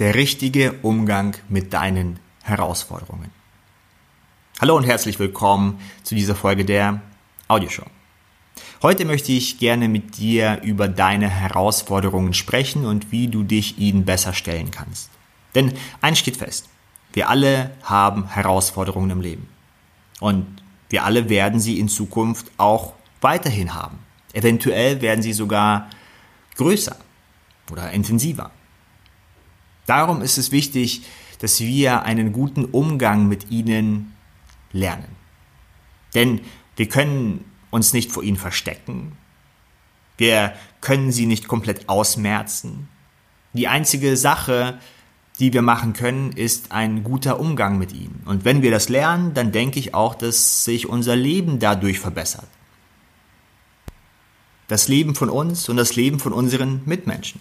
der richtige Umgang mit deinen Herausforderungen. Hallo und herzlich willkommen zu dieser Folge der Audioshow. Heute möchte ich gerne mit dir über deine Herausforderungen sprechen und wie du dich ihnen besser stellen kannst. Denn eins steht fest, wir alle haben Herausforderungen im Leben. Und wir alle werden sie in Zukunft auch weiterhin haben. Eventuell werden sie sogar größer oder intensiver. Darum ist es wichtig, dass wir einen guten Umgang mit ihnen lernen. Denn wir können uns nicht vor ihnen verstecken. Wir können sie nicht komplett ausmerzen. Die einzige Sache, die wir machen können, ist ein guter Umgang mit ihnen. Und wenn wir das lernen, dann denke ich auch, dass sich unser Leben dadurch verbessert. Das Leben von uns und das Leben von unseren Mitmenschen.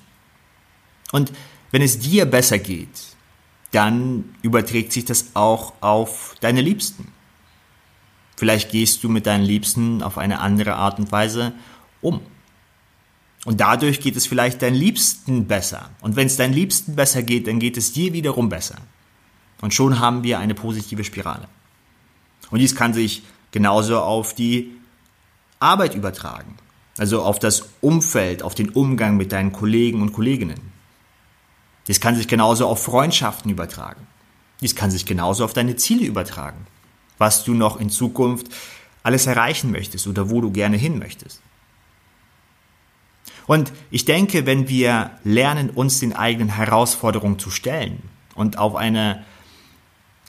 Und wenn es dir besser geht, dann überträgt sich das auch auf deine Liebsten. Vielleicht gehst du mit deinen Liebsten auf eine andere Art und Weise um. Und dadurch geht es vielleicht deinen Liebsten besser. Und wenn es deinen Liebsten besser geht, dann geht es dir wiederum besser. Und schon haben wir eine positive Spirale. Und dies kann sich genauso auf die Arbeit übertragen. Also auf das Umfeld, auf den Umgang mit deinen Kollegen und Kolleginnen. Dies kann sich genauso auf Freundschaften übertragen. Dies kann sich genauso auf deine Ziele übertragen. Was du noch in Zukunft alles erreichen möchtest oder wo du gerne hin möchtest. Und ich denke, wenn wir lernen, uns den eigenen Herausforderungen zu stellen und auf eine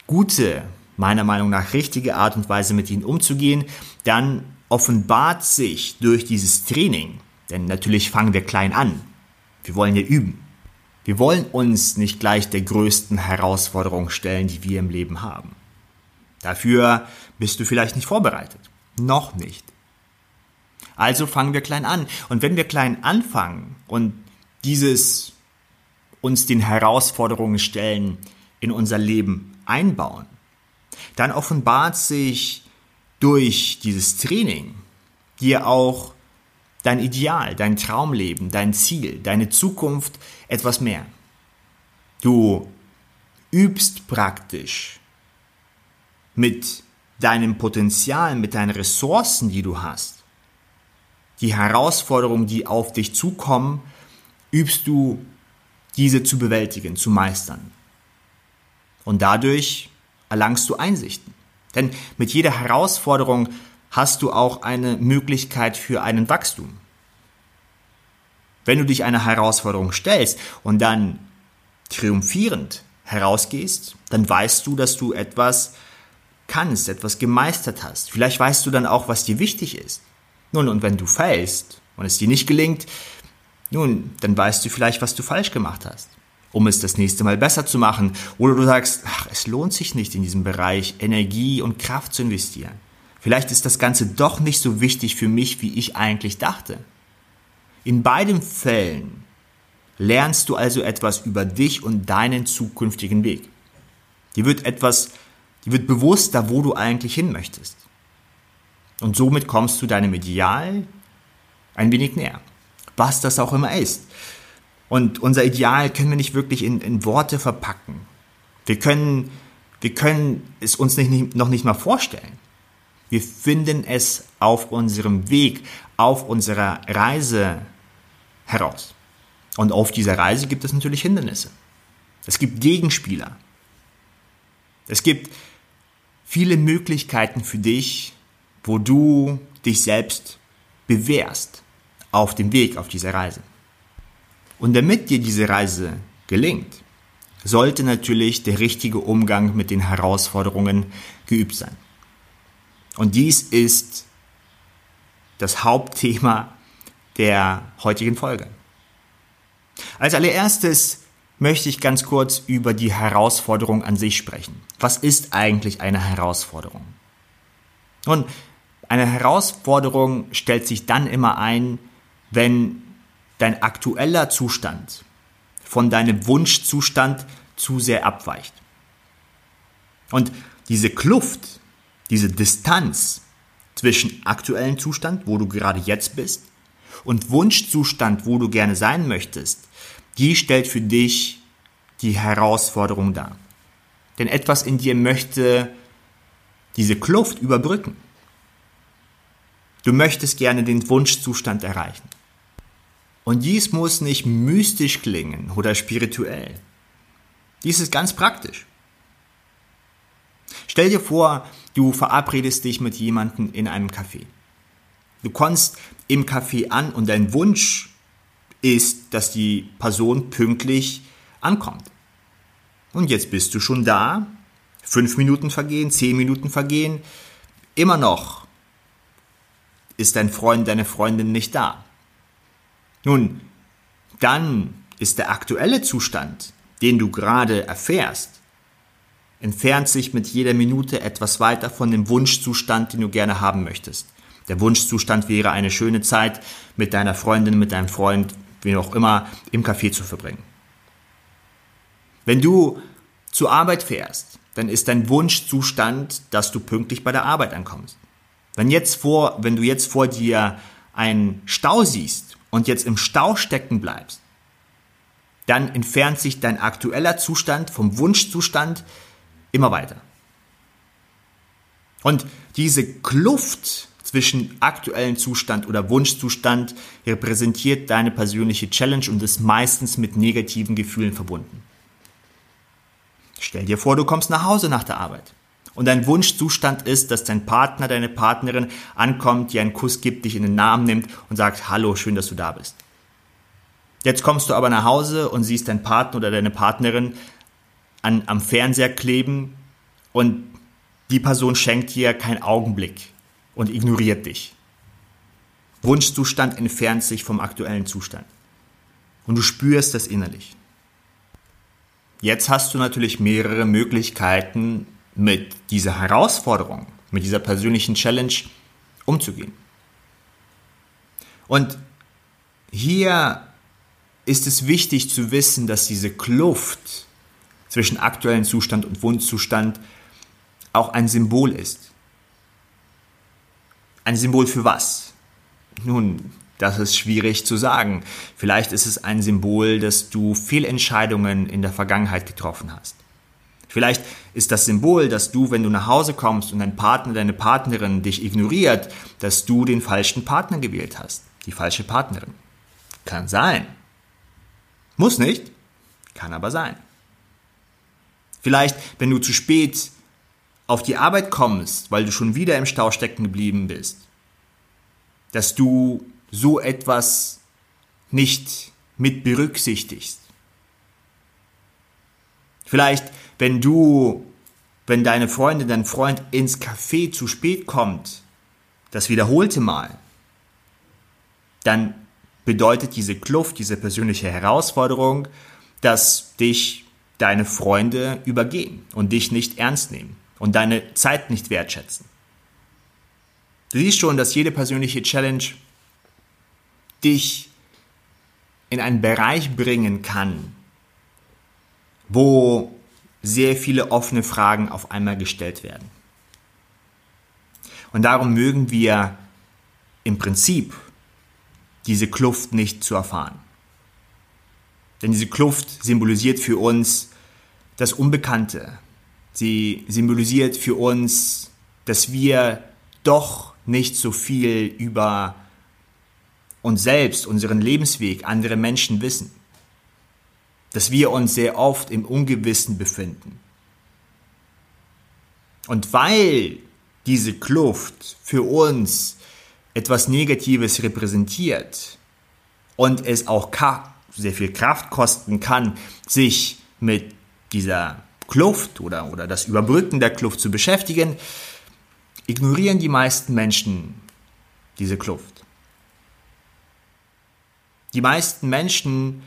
gute, meiner Meinung nach richtige Art und Weise mit ihnen umzugehen, dann offenbart sich durch dieses Training, denn natürlich fangen wir klein an, wir wollen ja üben, wir wollen uns nicht gleich der größten Herausforderung stellen, die wir im Leben haben. Dafür bist du vielleicht nicht vorbereitet. Noch nicht. Also fangen wir klein an. Und wenn wir klein anfangen und dieses uns den Herausforderungen stellen in unser Leben einbauen, dann offenbart sich durch dieses Training dir auch dein Ideal, dein Traumleben, dein Ziel, deine Zukunft etwas mehr. Du übst praktisch mit deinem Potenzial, mit deinen Ressourcen, die du hast, die Herausforderungen, die auf dich zukommen, übst du diese zu bewältigen, zu meistern. Und dadurch erlangst du Einsichten. Denn mit jeder Herausforderung hast du auch eine Möglichkeit für einen Wachstum. Wenn du dich einer Herausforderung stellst und dann triumphierend herausgehst, dann weißt du, dass du etwas kannst, etwas gemeistert hast. Vielleicht weißt du dann auch, was dir wichtig ist. Nun, und wenn du fällst und es dir nicht gelingt, nun, dann weißt du vielleicht, was du falsch gemacht hast, um es das nächste Mal besser zu machen. Oder du sagst, ach, es lohnt sich nicht in diesem Bereich Energie und Kraft zu investieren. Vielleicht ist das Ganze doch nicht so wichtig für mich, wie ich eigentlich dachte. In beiden Fällen lernst du also etwas über dich und deinen zukünftigen Weg. Dir wird etwas, dir wird bewusster, wo du eigentlich hin möchtest. Und somit kommst du deinem Ideal ein wenig näher. Was das auch immer ist. Und unser Ideal können wir nicht wirklich in, in Worte verpacken. Wir können, wir können es uns nicht, noch nicht mal vorstellen. Wir finden es auf unserem Weg, auf unserer Reise heraus. Und auf dieser Reise gibt es natürlich Hindernisse. Es gibt Gegenspieler. Es gibt viele Möglichkeiten für dich, wo du dich selbst bewährst auf dem Weg auf dieser Reise. Und damit dir diese Reise gelingt, sollte natürlich der richtige Umgang mit den Herausforderungen geübt sein. Und dies ist das Hauptthema der heutigen Folge. Als allererstes möchte ich ganz kurz über die Herausforderung an sich sprechen. Was ist eigentlich eine Herausforderung? Nun, eine Herausforderung stellt sich dann immer ein, wenn dein aktueller Zustand von deinem Wunschzustand zu sehr abweicht. Und diese Kluft diese Distanz zwischen aktuellen Zustand, wo du gerade jetzt bist, und Wunschzustand, wo du gerne sein möchtest, die stellt für dich die Herausforderung da. Denn etwas in dir möchte diese Kluft überbrücken. Du möchtest gerne den Wunschzustand erreichen. Und dies muss nicht mystisch klingen oder spirituell. Dies ist ganz praktisch. Stell dir vor, du verabredest dich mit jemandem in einem Café. Du kommst im Café an und dein Wunsch ist, dass die Person pünktlich ankommt. Und jetzt bist du schon da, fünf Minuten vergehen, zehn Minuten vergehen, immer noch ist dein Freund, deine Freundin nicht da. Nun, dann ist der aktuelle Zustand, den du gerade erfährst, entfernt sich mit jeder Minute etwas weiter von dem Wunschzustand, den du gerne haben möchtest. Der Wunschzustand wäre eine schöne Zeit mit deiner Freundin, mit deinem Freund, wie auch immer, im Café zu verbringen. Wenn du zur Arbeit fährst, dann ist dein Wunschzustand, dass du pünktlich bei der Arbeit ankommst. Wenn, jetzt vor, wenn du jetzt vor dir einen Stau siehst und jetzt im Stau stecken bleibst, dann entfernt sich dein aktueller Zustand vom Wunschzustand immer weiter. Und diese Kluft zwischen aktuellen Zustand oder Wunschzustand repräsentiert deine persönliche Challenge und ist meistens mit negativen Gefühlen verbunden. Stell dir vor, du kommst nach Hause nach der Arbeit. Und dein Wunschzustand ist, dass dein Partner, deine Partnerin ankommt, dir einen Kuss gibt, dich in den Namen nimmt und sagt, hallo, schön, dass du da bist. Jetzt kommst du aber nach Hause und siehst deinen Partner oder deine Partnerin an, am Fernseher kleben und die Person schenkt dir keinen Augenblick und ignoriert dich. Wunschzustand entfernt sich vom aktuellen Zustand. Und du spürst das innerlich. Jetzt hast du natürlich mehrere Möglichkeiten, mit dieser Herausforderung, mit dieser persönlichen Challenge umzugehen. Und hier ist es wichtig zu wissen, dass diese Kluft zwischen aktuellem Zustand und Wunschzustand auch ein Symbol ist. Ein Symbol für was? Nun, das ist schwierig zu sagen. Vielleicht ist es ein Symbol, dass du Fehlentscheidungen in der Vergangenheit getroffen hast. Vielleicht ist das Symbol, dass du, wenn du nach Hause kommst und dein Partner, deine Partnerin dich ignoriert, dass du den falschen Partner gewählt hast, die falsche Partnerin. Kann sein. Muss nicht, kann aber sein. Vielleicht, wenn du zu spät auf die Arbeit kommst, weil du schon wieder im Stau stecken geblieben bist, dass du so etwas nicht mit berücksichtigst. Vielleicht, wenn du, wenn deine Freundin, dein Freund ins Café zu spät kommt, das wiederholte Mal, dann bedeutet diese Kluft, diese persönliche Herausforderung, dass dich deine Freunde übergehen und dich nicht ernst nehmen und deine Zeit nicht wertschätzen. Du siehst schon, dass jede persönliche Challenge dich in einen Bereich bringen kann, wo sehr viele offene Fragen auf einmal gestellt werden. Und darum mögen wir im Prinzip diese Kluft nicht zu erfahren. Denn diese Kluft symbolisiert für uns das Unbekannte. Sie symbolisiert für uns, dass wir doch nicht so viel über uns selbst, unseren Lebensweg, andere Menschen wissen. Dass wir uns sehr oft im Ungewissen befinden. Und weil diese Kluft für uns etwas Negatives repräsentiert und es auch sehr viel Kraft kosten kann, sich mit dieser Kluft oder, oder das Überbrücken der Kluft zu beschäftigen, ignorieren die meisten Menschen diese Kluft. Die meisten Menschen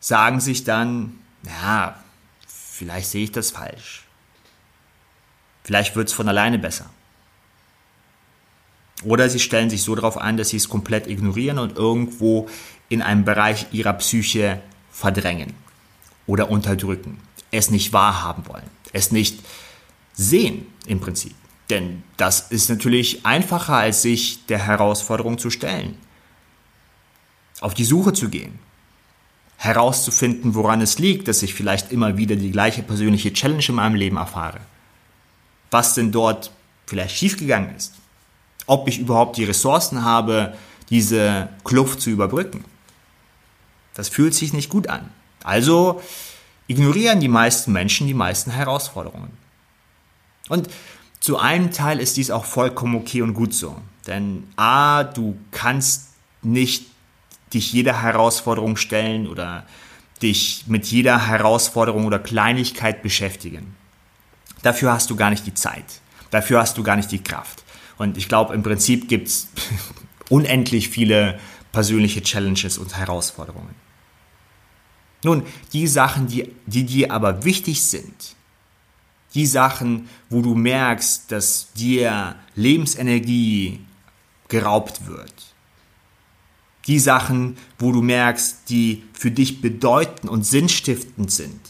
sagen sich dann, ja, vielleicht sehe ich das falsch. Vielleicht wird es von alleine besser. Oder sie stellen sich so darauf ein, dass sie es komplett ignorieren und irgendwo in einem Bereich ihrer Psyche verdrängen oder unterdrücken, es nicht wahrhaben wollen, es nicht sehen im Prinzip. Denn das ist natürlich einfacher, als sich der Herausforderung zu stellen auf die Suche zu gehen herauszufinden, woran es liegt, dass ich vielleicht immer wieder die gleiche persönliche Challenge in meinem Leben erfahre. Was denn dort vielleicht schiefgegangen ist. Ob ich überhaupt die Ressourcen habe, diese Kluft zu überbrücken. Das fühlt sich nicht gut an. Also ignorieren die meisten Menschen die meisten Herausforderungen. Und zu einem Teil ist dies auch vollkommen okay und gut so. Denn a, du kannst nicht dich jeder Herausforderung stellen oder dich mit jeder Herausforderung oder Kleinigkeit beschäftigen. Dafür hast du gar nicht die Zeit. Dafür hast du gar nicht die Kraft. Und ich glaube, im Prinzip gibt es unendlich viele persönliche Challenges und Herausforderungen. Nun, die Sachen, die, die dir aber wichtig sind, die Sachen, wo du merkst, dass dir Lebensenergie geraubt wird, die Sachen, wo du merkst, die für dich bedeutend und sinnstiftend sind,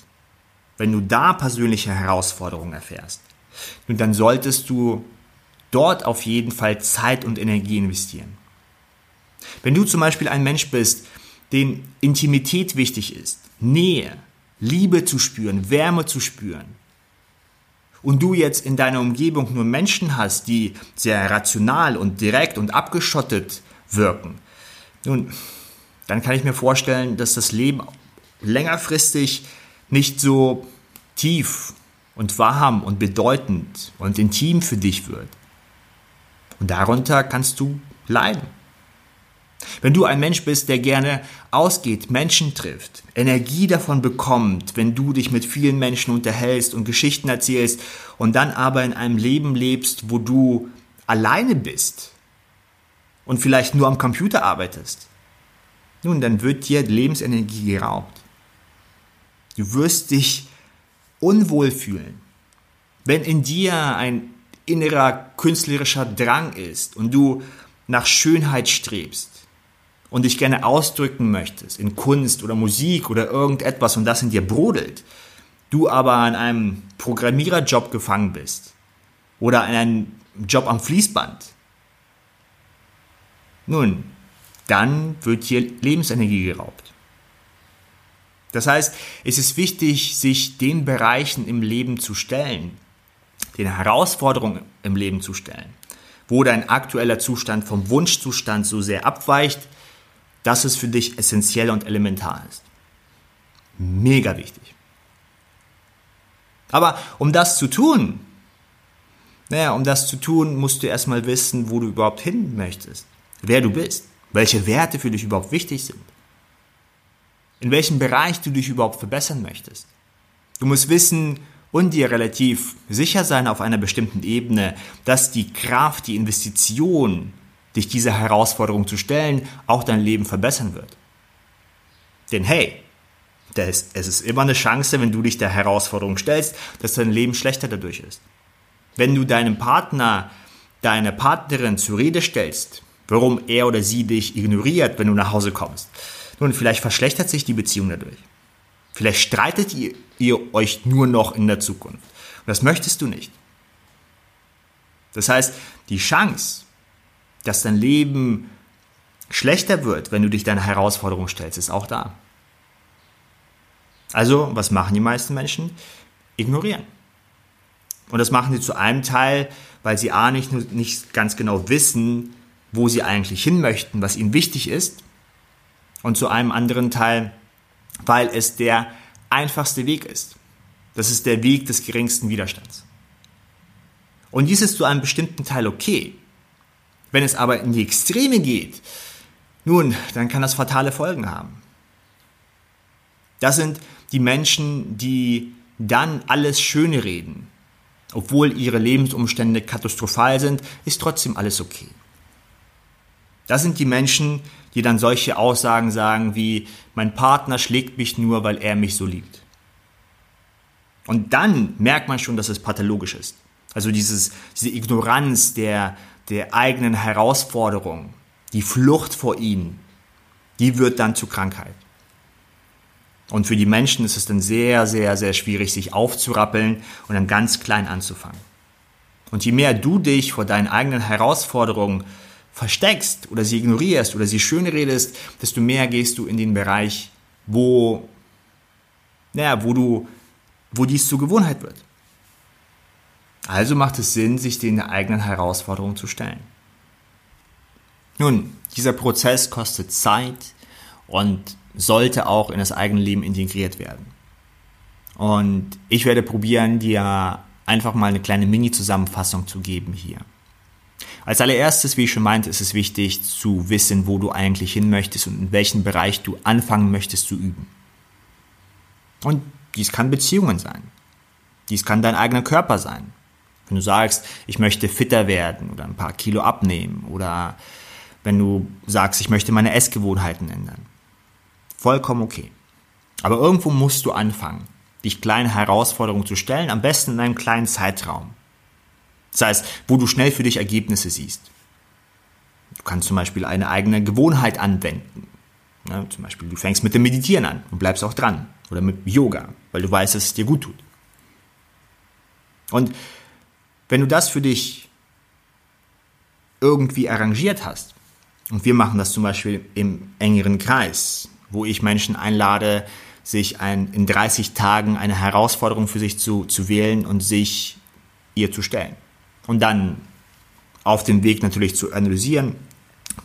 wenn du da persönliche Herausforderungen erfährst, dann solltest du dort auf jeden Fall Zeit und Energie investieren. Wenn du zum Beispiel ein Mensch bist, dem Intimität wichtig ist, Nähe, Liebe zu spüren, Wärme zu spüren, und du jetzt in deiner Umgebung nur Menschen hast, die sehr rational und direkt und abgeschottet wirken, nun, dann kann ich mir vorstellen, dass das Leben längerfristig nicht so tief und warm und bedeutend und intim für dich wird. Und darunter kannst du leiden. Wenn du ein Mensch bist, der gerne ausgeht, Menschen trifft, Energie davon bekommt, wenn du dich mit vielen Menschen unterhältst und Geschichten erzählst und dann aber in einem Leben lebst, wo du alleine bist und vielleicht nur am Computer arbeitest, nun, dann wird dir Lebensenergie geraubt. Du wirst dich unwohl fühlen. Wenn in dir ein innerer künstlerischer Drang ist und du nach Schönheit strebst und dich gerne ausdrücken möchtest in Kunst oder Musik oder irgendetwas und das in dir brodelt, du aber an einem Programmiererjob gefangen bist oder an einem Job am Fließband, nun, dann wird hier Lebensenergie geraubt. Das heißt, es ist wichtig, sich den Bereichen im Leben zu stellen, den Herausforderungen im Leben zu stellen, wo dein aktueller Zustand vom Wunschzustand so sehr abweicht, dass es für dich essentiell und elementar ist. Mega wichtig. Aber um das zu tun, naja, um das zu tun, musst du erstmal wissen, wo du überhaupt hin möchtest, wer du bist, welche Werte für dich überhaupt wichtig sind, in welchem Bereich du dich überhaupt verbessern möchtest. Du musst wissen, und dir relativ sicher sein auf einer bestimmten Ebene, dass die Kraft, die Investition, dich dieser Herausforderung zu stellen, auch dein Leben verbessern wird. Denn hey, es ist immer eine Chance, wenn du dich der Herausforderung stellst, dass dein Leben schlechter dadurch ist. Wenn du deinem Partner, deine Partnerin zur Rede stellst, warum er oder sie dich ignoriert, wenn du nach Hause kommst, nun, vielleicht verschlechtert sich die Beziehung dadurch. Vielleicht streitet ihr, ihr euch nur noch in der Zukunft. Und das möchtest du nicht. Das heißt, die Chance, dass dein Leben schlechter wird, wenn du dich deiner Herausforderung stellst, ist auch da. Also, was machen die meisten Menschen? Ignorieren. Und das machen sie zu einem Teil, weil sie A nicht, nicht ganz genau wissen, wo sie eigentlich hin möchten, was ihnen wichtig ist. Und zu einem anderen Teil, weil es der einfachste Weg ist. Das ist der Weg des geringsten Widerstands. Und dies ist zu einem bestimmten Teil okay. Wenn es aber in die Extreme geht, nun, dann kann das fatale Folgen haben. Das sind die Menschen, die dann alles Schöne reden. Obwohl ihre Lebensumstände katastrophal sind, ist trotzdem alles okay. Das sind die Menschen, die dann solche Aussagen sagen wie, mein Partner schlägt mich nur, weil er mich so liebt. Und dann merkt man schon, dass es pathologisch ist. Also dieses, diese Ignoranz der, der eigenen Herausforderung, die Flucht vor ihnen, die wird dann zur Krankheit. Und für die Menschen ist es dann sehr, sehr, sehr schwierig, sich aufzurappeln und dann ganz klein anzufangen. Und je mehr du dich vor deinen eigenen Herausforderungen versteckst oder sie ignorierst oder sie schön redest, desto mehr gehst du in den Bereich wo, naja, wo du, wo dies zur Gewohnheit wird. Also macht es Sinn, sich den eigenen Herausforderungen zu stellen. Nun, dieser Prozess kostet Zeit und sollte auch in das eigene Leben integriert werden. Und ich werde probieren, dir einfach mal eine kleine Mini-Zusammenfassung zu geben hier. Als allererstes, wie ich schon meinte, ist es wichtig zu wissen, wo du eigentlich hin möchtest und in welchem Bereich du anfangen möchtest zu üben. Und dies kann Beziehungen sein. Dies kann dein eigener Körper sein. Wenn du sagst, ich möchte fitter werden oder ein paar Kilo abnehmen oder wenn du sagst, ich möchte meine Essgewohnheiten ändern. Vollkommen okay. Aber irgendwo musst du anfangen, dich kleine Herausforderungen zu stellen, am besten in einem kleinen Zeitraum. Das heißt, wo du schnell für dich Ergebnisse siehst. Du kannst zum Beispiel eine eigene Gewohnheit anwenden. Ja, zum Beispiel, du fängst mit dem Meditieren an und bleibst auch dran. Oder mit Yoga, weil du weißt, dass es dir gut tut. Und wenn du das für dich irgendwie arrangiert hast, und wir machen das zum Beispiel im engeren Kreis, wo ich Menschen einlade, sich ein, in 30 Tagen eine Herausforderung für sich zu, zu wählen und sich ihr zu stellen. Und dann auf dem Weg natürlich zu analysieren,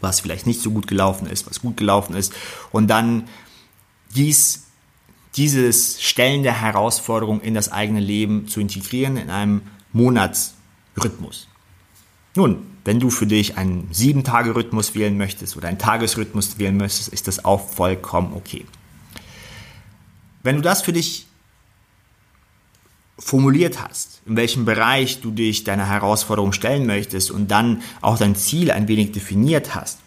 was vielleicht nicht so gut gelaufen ist, was gut gelaufen ist. Und dann dies, dieses Stellen der Herausforderung in das eigene Leben zu integrieren in einem Monatsrhythmus. Nun, wenn du für dich einen Sieben-Tage-Rhythmus wählen möchtest oder einen Tagesrhythmus wählen möchtest, ist das auch vollkommen okay. Wenn du das für dich formuliert hast, in welchem Bereich du dich deiner Herausforderung stellen möchtest und dann auch dein Ziel ein wenig definiert hast,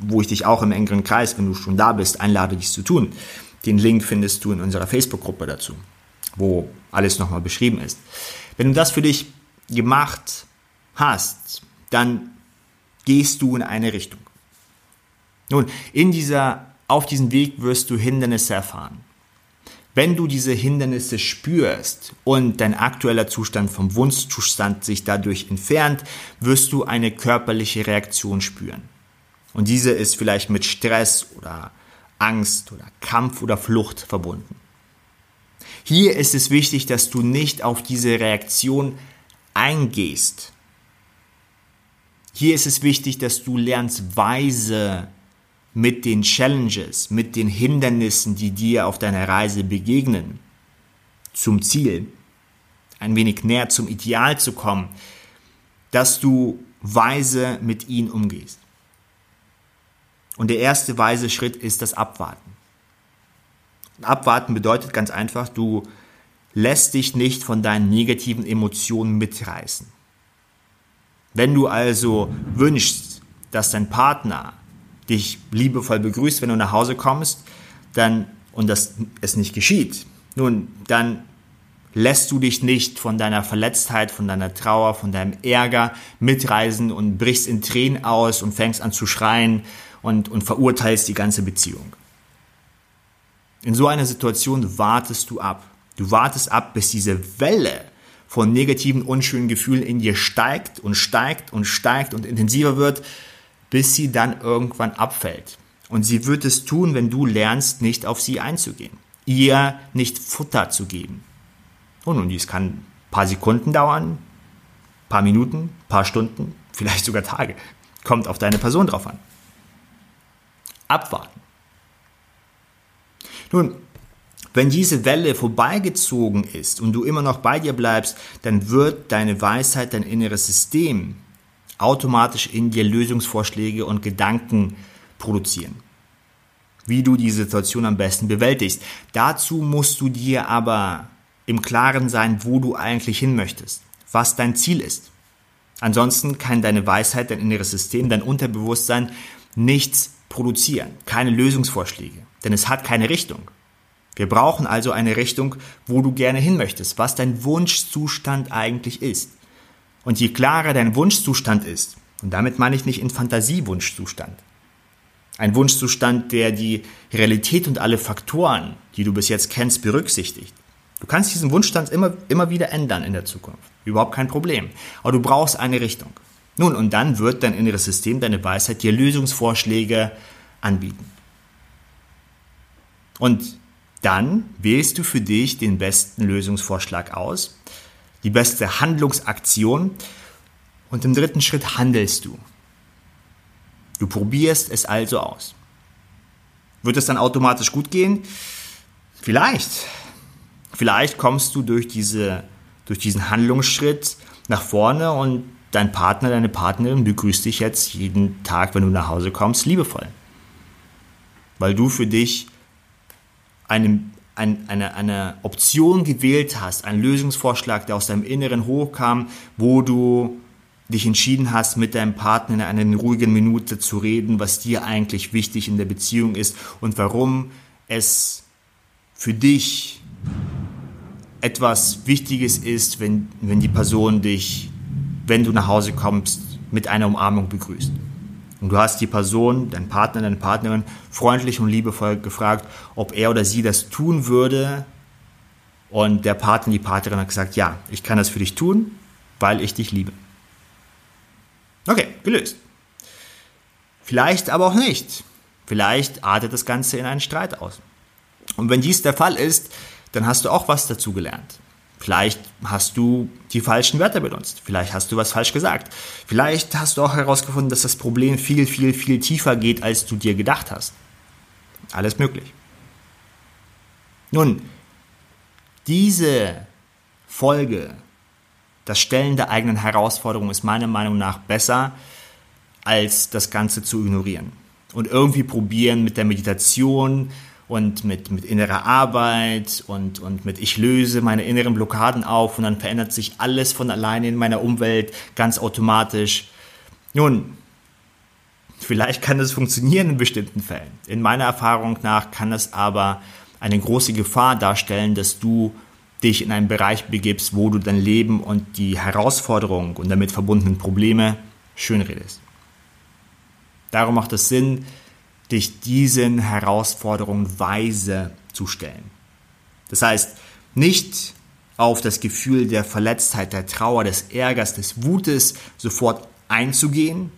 wo ich dich auch im engeren Kreis, wenn du schon da bist, einlade, dies zu tun. Den Link findest du in unserer Facebook-Gruppe dazu, wo alles nochmal beschrieben ist. Wenn du das für dich gemacht hast, dann gehst du in eine Richtung. Nun, in dieser, auf diesem Weg wirst du Hindernisse erfahren. Wenn du diese Hindernisse spürst und dein aktueller Zustand vom Wunschzustand sich dadurch entfernt, wirst du eine körperliche Reaktion spüren. Und diese ist vielleicht mit Stress oder Angst oder Kampf oder Flucht verbunden. Hier ist es wichtig, dass du nicht auf diese Reaktion eingehst, hier ist es wichtig, dass du lernst weise mit den Challenges, mit den Hindernissen, die dir auf deiner Reise begegnen, zum Ziel, ein wenig näher zum Ideal zu kommen, dass du weise mit ihnen umgehst. Und der erste weise Schritt ist das Abwarten. Abwarten bedeutet ganz einfach, du lässt dich nicht von deinen negativen Emotionen mitreißen. Wenn du also wünschst, dass dein Partner dich liebevoll begrüßt, wenn du nach Hause kommst, dann und das es nicht geschieht, nun dann lässt du dich nicht von deiner Verletztheit, von deiner Trauer, von deinem Ärger mitreisen und brichst in Tränen aus und fängst an zu schreien und, und verurteilst die ganze Beziehung. In so einer Situation wartest du ab. Du wartest ab, bis diese Welle von negativen, unschönen Gefühlen in dir steigt und steigt und steigt und intensiver wird, bis sie dann irgendwann abfällt. Und sie wird es tun, wenn du lernst, nicht auf sie einzugehen, ihr nicht Futter zu geben. Und nun, dies kann ein paar Sekunden dauern, paar Minuten, paar Stunden, vielleicht sogar Tage. Kommt auf deine Person drauf an. Abwarten. Nun, wenn diese Welle vorbeigezogen ist und du immer noch bei dir bleibst, dann wird deine Weisheit, dein inneres System automatisch in dir Lösungsvorschläge und Gedanken produzieren. Wie du die Situation am besten bewältigst. Dazu musst du dir aber im Klaren sein, wo du eigentlich hin möchtest, was dein Ziel ist. Ansonsten kann deine Weisheit, dein inneres System, dein Unterbewusstsein nichts produzieren, keine Lösungsvorschläge, denn es hat keine Richtung. Wir brauchen also eine Richtung, wo du gerne hin möchtest, was dein Wunschzustand eigentlich ist. Und je klarer dein Wunschzustand ist, und damit meine ich nicht in Fantasiewunschzustand, ein Wunschzustand, der die Realität und alle Faktoren, die du bis jetzt kennst, berücksichtigt. Du kannst diesen Wunschstand immer, immer wieder ändern in der Zukunft. Überhaupt kein Problem. Aber du brauchst eine Richtung. Nun, und dann wird dein inneres System, deine Weisheit dir Lösungsvorschläge anbieten. Und dann wählst du für dich den besten Lösungsvorschlag aus, die beste Handlungsaktion und im dritten Schritt handelst du. Du probierst es also aus. Wird es dann automatisch gut gehen? Vielleicht. Vielleicht kommst du durch, diese, durch diesen Handlungsschritt nach vorne und dein Partner, deine Partnerin begrüßt dich jetzt jeden Tag, wenn du nach Hause kommst, liebevoll. Weil du für dich eine, eine, eine, eine Option gewählt hast, einen Lösungsvorschlag, der aus deinem Inneren hochkam, wo du dich entschieden hast, mit deinem Partner in einer ruhigen Minute zu reden, was dir eigentlich wichtig in der Beziehung ist und warum es für dich etwas Wichtiges ist, wenn, wenn die Person dich, wenn du nach Hause kommst, mit einer Umarmung begrüßt. Und du hast die Person, deinen Partner, deine Partnerin, freundlich und liebevoll gefragt, ob er oder sie das tun würde. Und der Partner, die Partnerin hat gesagt, ja, ich kann das für dich tun, weil ich dich liebe. Okay, gelöst. Vielleicht aber auch nicht. Vielleicht artet das Ganze in einen Streit aus. Und wenn dies der Fall ist, dann hast du auch was dazu gelernt. Vielleicht hast du die falschen Wörter benutzt. Vielleicht hast du was falsch gesagt. Vielleicht hast du auch herausgefunden, dass das Problem viel, viel, viel tiefer geht, als du dir gedacht hast. Alles möglich. Nun, diese Folge, das Stellen der eigenen Herausforderung ist meiner Meinung nach besser, als das Ganze zu ignorieren. Und irgendwie probieren mit der Meditation, und mit, mit innerer Arbeit und, und mit ich löse meine inneren Blockaden auf und dann verändert sich alles von alleine in meiner Umwelt ganz automatisch. Nun, vielleicht kann das funktionieren in bestimmten Fällen. In meiner Erfahrung nach kann das aber eine große Gefahr darstellen, dass du dich in einen Bereich begibst, wo du dein Leben und die Herausforderungen und damit verbundenen Probleme schönredest. Darum macht es Sinn, dich diesen Herausforderungen weise zu stellen. Das heißt, nicht auf das Gefühl der Verletztheit, der Trauer, des Ärgers, des Wutes sofort einzugehen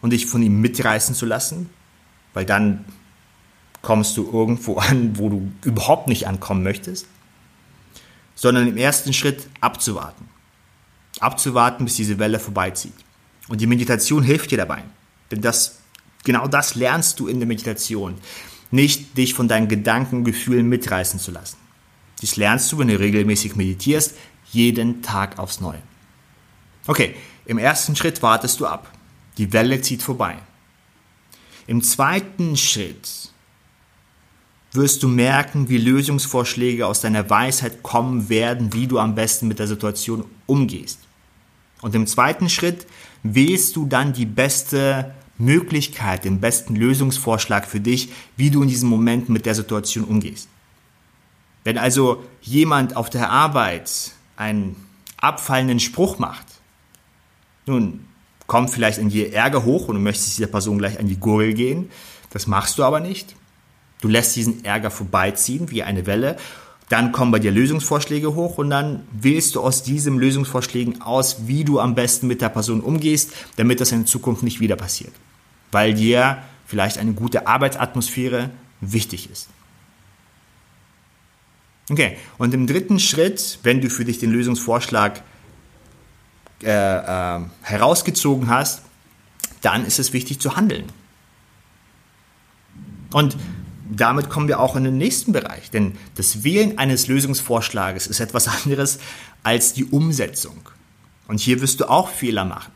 und dich von ihm mitreißen zu lassen, weil dann kommst du irgendwo an, wo du überhaupt nicht ankommen möchtest, sondern im ersten Schritt abzuwarten. Abzuwarten, bis diese Welle vorbeizieht. Und die Meditation hilft dir dabei, denn das Genau das lernst du in der Meditation. Nicht dich von deinen Gedanken, Gefühlen mitreißen zu lassen. Dies lernst du, wenn du regelmäßig meditierst, jeden Tag aufs Neue. Okay, im ersten Schritt wartest du ab. Die Welle zieht vorbei. Im zweiten Schritt wirst du merken, wie Lösungsvorschläge aus deiner Weisheit kommen werden, wie du am besten mit der Situation umgehst. Und im zweiten Schritt wählst du dann die beste Möglichkeit, den besten Lösungsvorschlag für dich, wie du in diesem Moment mit der Situation umgehst. Wenn also jemand auf der Arbeit einen abfallenden Spruch macht, nun kommt vielleicht in dir Ärger hoch und du möchtest dieser Person gleich an die Gurgel gehen. Das machst du aber nicht. Du lässt diesen Ärger vorbeiziehen wie eine Welle. Dann kommen bei dir Lösungsvorschläge hoch und dann wählst du aus diesen Lösungsvorschlägen aus, wie du am besten mit der Person umgehst, damit das in Zukunft nicht wieder passiert weil dir vielleicht eine gute Arbeitsatmosphäre wichtig ist. Okay, und im dritten Schritt, wenn du für dich den Lösungsvorschlag äh, äh, herausgezogen hast, dann ist es wichtig zu handeln. Und damit kommen wir auch in den nächsten Bereich, denn das Wählen eines Lösungsvorschlages ist etwas anderes als die Umsetzung. Und hier wirst du auch Fehler machen.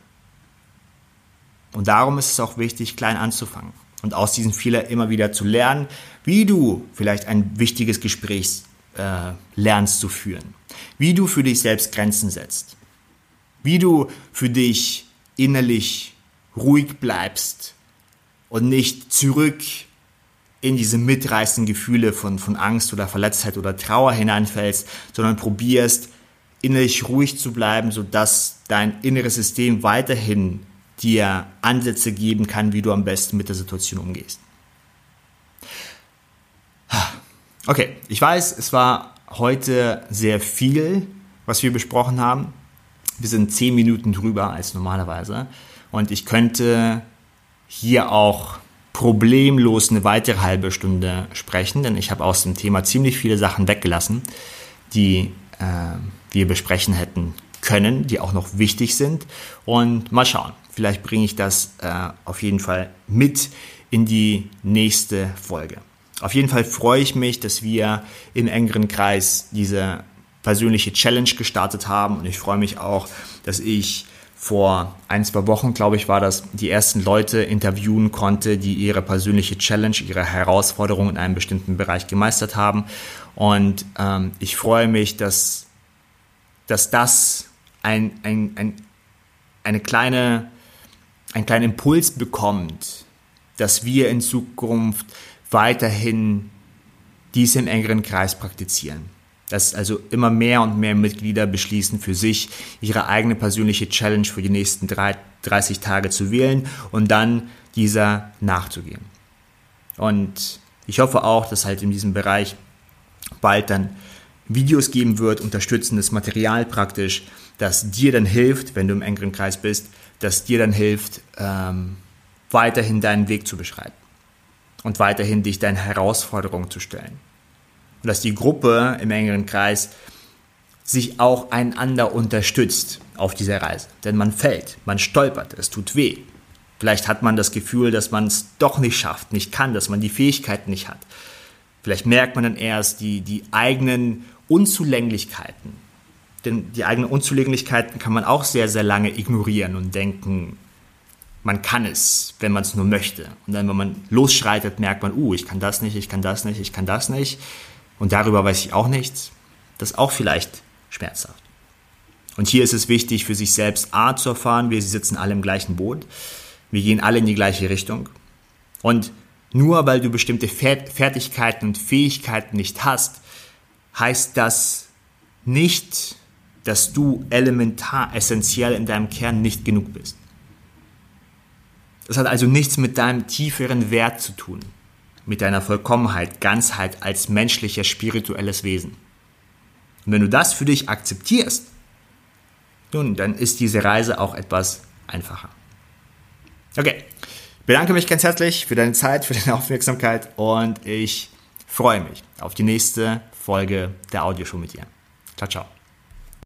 Und darum ist es auch wichtig, klein anzufangen und aus diesen Fehlern immer wieder zu lernen, wie du vielleicht ein wichtiges Gespräch äh, lernst zu führen, wie du für dich selbst Grenzen setzt, wie du für dich innerlich ruhig bleibst und nicht zurück in diese mitreißenden Gefühle von, von Angst oder Verletztheit oder Trauer hineinfällst, sondern probierst innerlich ruhig zu bleiben, sodass dein inneres System weiterhin dir Ansätze geben kann, wie du am besten mit der Situation umgehst. Okay, ich weiß, es war heute sehr viel, was wir besprochen haben. Wir sind zehn Minuten drüber als normalerweise. Und ich könnte hier auch problemlos eine weitere halbe Stunde sprechen, denn ich habe aus dem Thema ziemlich viele Sachen weggelassen, die äh, wir besprechen hätten können, die auch noch wichtig sind. Und mal schauen, vielleicht bringe ich das äh, auf jeden Fall mit in die nächste Folge. Auf jeden Fall freue ich mich, dass wir im engeren Kreis diese persönliche Challenge gestartet haben und ich freue mich auch, dass ich vor ein, zwei Wochen, glaube ich, war das, die ersten Leute interviewen konnte, die ihre persönliche Challenge, ihre Herausforderung in einem bestimmten Bereich gemeistert haben. Und ähm, ich freue mich, dass, dass das ein, ein, ein, eine kleine, einen kleinen Impuls bekommt, dass wir in Zukunft weiterhin dies im engeren Kreis praktizieren dass also immer mehr und mehr Mitglieder beschließen für sich, ihre eigene persönliche Challenge für die nächsten 30 Tage zu wählen und dann dieser nachzugehen. Und ich hoffe auch, dass halt in diesem Bereich bald dann Videos geben wird, unterstützendes Material praktisch, das dir dann hilft, wenn du im engeren Kreis bist, das dir dann hilft, ähm, weiterhin deinen Weg zu beschreiten und weiterhin dich deinen Herausforderungen zu stellen und dass die Gruppe im engeren Kreis sich auch einander unterstützt auf dieser Reise. Denn man fällt, man stolpert, es tut weh. Vielleicht hat man das Gefühl, dass man es doch nicht schafft, nicht kann, dass man die Fähigkeiten nicht hat. Vielleicht merkt man dann erst die, die eigenen Unzulänglichkeiten. Denn die eigenen Unzulänglichkeiten kann man auch sehr, sehr lange ignorieren und denken, man kann es, wenn man es nur möchte. Und dann, wenn man losschreitet, merkt man, uh, ich kann das nicht, ich kann das nicht, ich kann das nicht und darüber weiß ich auch nichts, das ist auch vielleicht schmerzhaft. Und hier ist es wichtig, für sich selbst A zu erfahren, wir sitzen alle im gleichen Boot, wir gehen alle in die gleiche Richtung. Und nur weil du bestimmte Fertigkeiten und Fähigkeiten nicht hast, heißt das nicht, dass du elementar, essentiell in deinem Kern nicht genug bist. Das hat also nichts mit deinem tieferen Wert zu tun mit deiner Vollkommenheit, Ganzheit als menschlicher, spirituelles Wesen. Und wenn du das für dich akzeptierst, nun, dann ist diese Reise auch etwas einfacher. Okay, ich bedanke mich ganz herzlich für deine Zeit, für deine Aufmerksamkeit und ich freue mich auf die nächste Folge der Audioshow mit dir. Ciao, ciao.